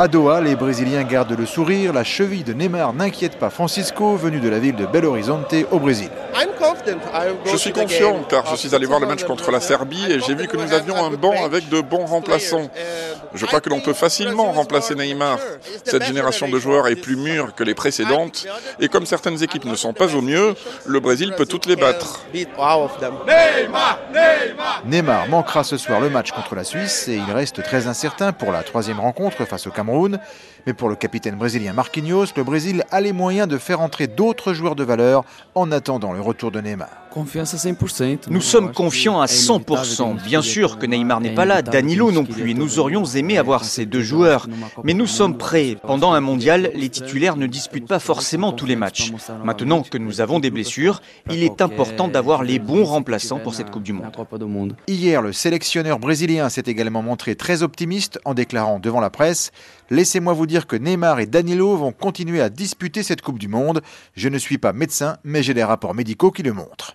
À Doha, les Brésiliens gardent le sourire. La cheville de Neymar n'inquiète pas Francisco, venu de la ville de Belo Horizonte au Brésil. Je suis confiant car je suis allé voir le match contre la Serbie et j'ai vu que nous avions un banc avec de bons remplaçants. Je crois que l'on peut facilement remplacer Neymar. Cette génération de joueurs est plus mûre que les précédentes et comme certaines équipes ne sont pas au mieux, le Brésil peut toutes les battre. Neymar manquera ce soir le match contre la Suisse et il reste très incertain pour la troisième rencontre face au Cameroun. Mais pour le capitaine brésilien Marquinhos, le Brésil a les moyens de faire entrer d'autres joueurs de valeur en attendant le retour de Neymar. Nous sommes confiants à 100%. Bien sûr que Neymar n'est pas là, Danilo non plus, et nous aurions aimé avoir ces deux joueurs. Mais nous sommes prêts. Pendant un mondial, les titulaires ne disputent pas forcément tous les matchs. Maintenant que nous avons des blessures, il est important d'avoir les bons remplaçants pour cette Coupe du Monde. Hier, le sélectionneur brésilien s'est également montré très optimiste en déclarant devant la presse Laissez-moi vous dire que Neymar et Danilo vont continuer à disputer cette Coupe du Monde. Je ne suis pas médecin, mais j'ai des rapports médicaux qui le montrent.